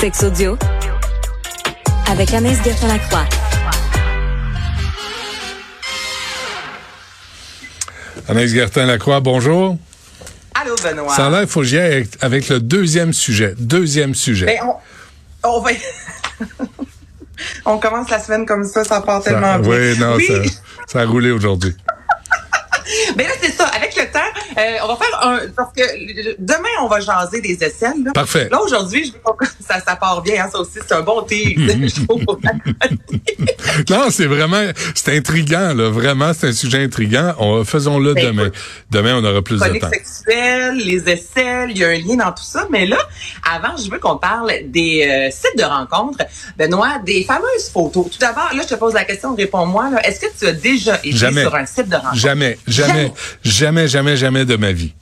Sex audio avec Anaïs Gertin-Lacroix. Anaïs Gertin-Lacroix, bonjour. Allô, Benoît. Ça a l'air, il faut que j'y aille avec, le deuxième sujet. Deuxième sujet. Ben, on, on va... on commence la semaine comme ça, ça part tellement Ça- bien. oui, non, Ça, ça a roulé aujourd'hui. Ben là, c'est ça. Avec le temps, euh, on va faire un... Parce que demain, on va jaser des aisselles. Là, Parfait. là aujourd'hui, je veux pas que ça, ça part bien. Hein, ça aussi, c'est un bon je trouve, chronique. Non, c'est vraiment, c'est intriguant, là. Vraiment, c'est un sujet intriguant. On, faisons-le Ben, demain. Demain, on aura plus de temps. sexuelle, les aisselles, il y a un lien dans tout ça. Mais là, avant, je veux qu'on parle des euh, sites de rencontres. Benoît, des fameuses photos. Tout d'abord, là, je te pose la question, réponds-moi. Est-ce que tu as déjà été Jamais. sur un site de rencontre? Jamais, jamais, jamais, jamais, jamais de ma vie.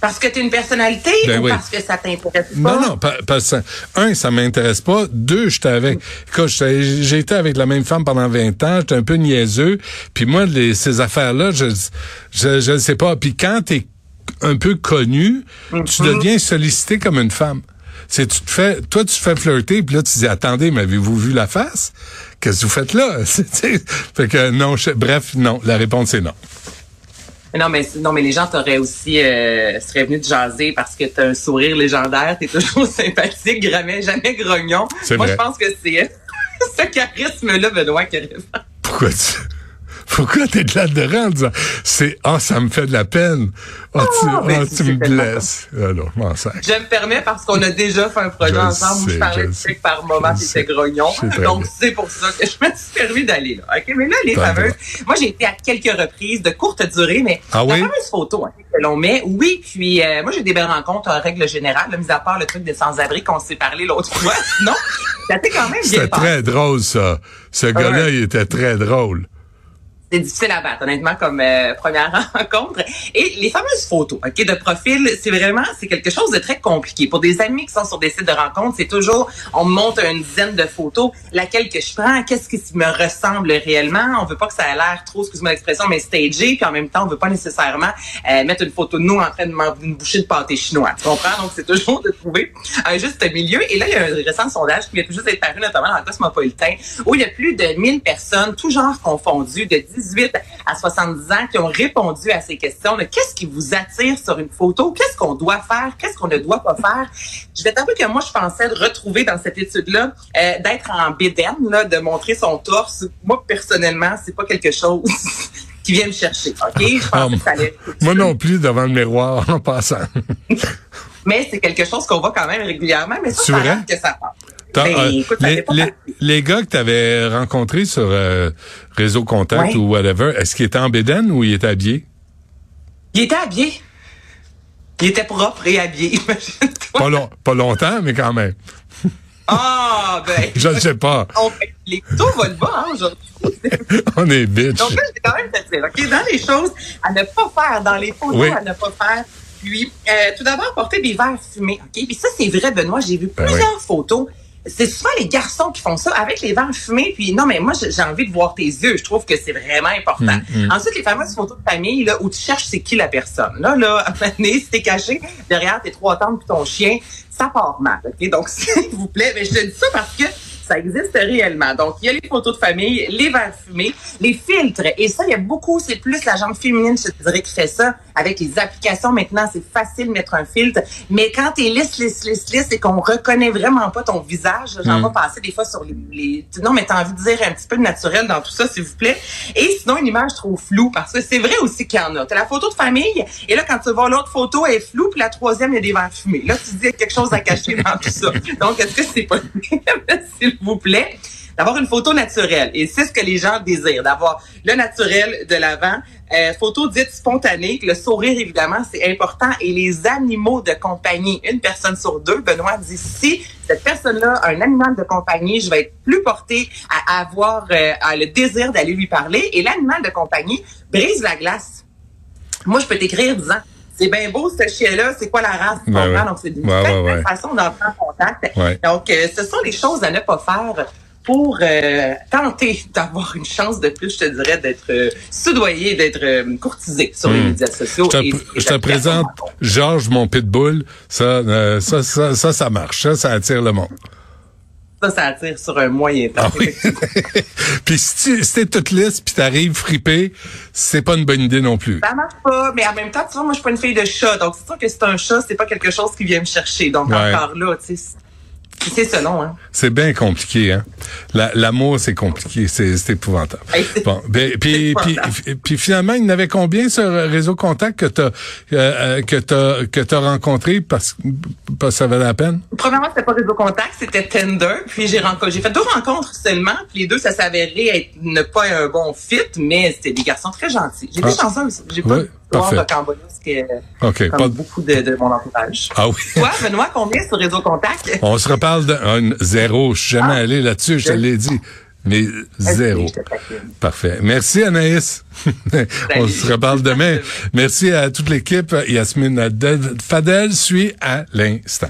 Parce que tu es une personnalité Ben ou oui. parce que ça t'intéresse pas? Non, non, pas, pas ça. Un, ça m'intéresse pas. Deux, j'étais avec. J'ai été avec la même femme pendant 20 ans. J'étais un peu niaiseux. Puis moi, les, ces affaires-là, je, je, je ne sais pas. Puis quand t'es un peu connu, tu Mhm. deviens sollicité comme une femme. C'est tu te fais, toi tu te fais flirter, puis là tu dis attendez, m'avez-vous vu la face? Qu'est-ce que vous faites là? Fait que non, je- bref, non. La réponse est non. Mais Non, mais non, mais les gens t'auraient aussi euh, seraient venus te jaser parce que t'as un sourire légendaire, t'es toujours sympathique, jamais, jamais grognon. Moi, je pense que c'est ce charisme-là, Benoît, qui. Pourquoi tu pourquoi t'es de là-dedans en disant c'est ah ça me fait de la peine ah tu, me blesses alors je m'en sac. Je me permets parce qu'on a déjà fait un projet Je ensemble où je parlais de par moment c'était grognon. Donc c'est pour ça que je me suis permis d'aller là. OK, mais là les fameuses moi j'ai été à quelques reprises de courte durée mais Ah la oui? fameuse photo hein, que l'on met oui puis euh, moi j'ai des belles rencontres en règle générale, là, mis à part le truc des sans-abri qu'on s'est parlé l'autre fois. Sinon, ça s'est quand même bien C'était très drôle ça. Ce gars-là, il était très drôle. C'est difficile à battre, honnêtement, comme euh, première rencontre. Et les fameuses photos, ok, de profil, c'est vraiment, c'est quelque chose de très compliqué. Pour des amis qui sont sur des sites de rencontres, c'est toujours, on me montre une dizaine de photos, laquelle que je prends, qu'est-ce qui me ressemble réellement? On veut pas que ça ait l'air trop, excuse-moi l'expression, mais stagé, puis en même temps, on veut pas nécessairement euh, mettre une photo de nous en train de manger une bouchée de pâté chinois. Tu comprends? Donc, c'est toujours de trouver un juste milieu. Et là, il y a un récent sondage qui vient tout juste d'être paru, notamment dans le Cosmopolitain, où il y a plus de 1000 personnes, tout genre confondus, de 18 à 70 ans, qui ont répondu à ces questions. Qu'est-ce qui vous attire sur une photo? Qu'est-ce qu'on doit faire? Qu'est-ce qu'on ne doit pas faire? Je vais t'avouer que moi, je pensais de retrouver dans cette étude-là, euh, d'être en bédaine, là, de montrer son torse. Moi, personnellement, c'est pas quelque chose qui vient me chercher. OK? Je Ah, que ça allait. Moi non plus devant le miroir en passant. Mais c'est quelque chose qu'on voit quand même régulièrement, mais ça, C'est ça que ça passe. Ben, euh, écoute, ça les, fait gars que tu avais rencontrés sur euh, Réseau Contact Ouais. ou whatever, est-ce qu'ils étaient en bédaine ou ils étaient habillés? Il était habillé. Il était propre et habillé, imagine-toi. Pas, long, pas longtemps, mais quand même. Ah, ben. Je ne sais pas. on fait- les taux volent bas, hein, aujourd'hui. On est bitch. Donc là, je vais quand même dire, OK, dans les choses à ne pas faire, dans les photos Oui. à ne pas faire, puis, euh, tout d'abord, porter des verres fumés, OK? Puis ça, c'est vrai, Benoît, j'ai vu Ben plusieurs photos. C'est souvent les garçons qui font ça avec les verres fumés. Puis non, mais moi, j'ai envie de voir tes yeux. Je trouve que c'est vraiment important. Mm, Ensuite, les fameuses photos de famille, là, où tu cherches c'est qui la personne. Là, là, à un moment donné, si t'es caché derrière tes trois tantes puis ton chien, ça part mal. OK? Donc, s'il vous plaît, mais je te dis ça parce que ça existe réellement. Donc, il y a les photos de famille, les verres fumés, les filtres. Et ça, il y a beaucoup, c'est plus la jambe féminine, je te dirais, qui fait ça. Avec les applications, maintenant, c'est facile de mettre un filtre. Mais quand t'es lisse, lisse, lisse, lisse et qu'on reconnaît vraiment pas ton visage, j'en Mm. vais passer des fois sur les, les... Non, mais t'as envie de dire un petit peu de naturel dans tout ça, s'il vous plaît. Et sinon, une image trop floue, parce que c'est vrai aussi qu'il y en a. T'as la photo de famille, et là, quand tu vois l'autre photo, elle est floue, puis la troisième, il y a des verres fumés. Là, tu te dis, il y a quelque chose à cacher dans tout ça. Donc, est-ce que c'est pas s'il vous plaît? D'avoir une photo naturelle. Et c'est ce que les gens désirent, d'avoir le naturel de l'avant. Euh, photo dite spontanée. Le sourire, évidemment, c'est important. Et les animaux de compagnie. Une personne sur deux, Benoît dit, si cette personne-là a un animal de compagnie, je vais être plus portée à avoir euh, à le désir d'aller lui parler. Et l'animal de compagnie brise la glace. Moi, je peux t'écrire disant, c'est bien beau ce chien-là, c'est quoi la race? Ben ouais. Donc, c'est une Ouais, ouais, façon d'entrer en contact. Ouais. Donc, euh, ce sont les choses à ne pas faire pour euh, tenter d'avoir une chance de plus, je te dirais, d'être euh, soudoyé, d'être euh, courtisé sur les Hmm. médias sociaux. Je te, et- et je te présente. Georges, mon pitbull. Ça, ça, ça, ça, ça marche. Ça, ça attire le monde. Ça, ça attire sur un moyen temps. Ah oui. puis si, tu- si toute lisse puis t'arrives fripé, c'est pas une bonne idée non plus. Ça marche pas, mais en même temps, tu vois, moi, je suis pas une fille de chat, donc c'est sûr que c'est un chat, c'est pas quelque chose qui vient me chercher. Donc Ouais. encore là, tu sais, c'est- selon, hein? C'est bien compliqué, hein? La- L'amour, c'est compliqué. C'est épouvantable. Hey, Bon, ben, puis, puis, finalement, il y en avait combien sur Réseau Contact que t'as euh, que t'as que t'as rencontré parce, que ça valait la peine? Premièrement, c'était pas Réseau Contact, c'était Tinder. Puis j'ai rencontré, j'ai fait deux rencontres seulement. Puis les deux, ça s'avérait être ne pas un bon fit, mais c'était des garçons très gentils. J'ai Ah. chanceuse. J'ai Ouais, parfait. rocambolesque euh, OK. comme Pas beaucoup de, de mon entourage. Ah oui. Toi, Benoît, combien sur Réseau Contact? On se reparle de un zéro. Je suis jamais Ah. allé là-dessus, je te l'ai dit. Mais zéro. Parfait. Merci Anaïs. On se reparle demain. Merci à toute l'équipe. Yasmine Fadel suit à l'instant.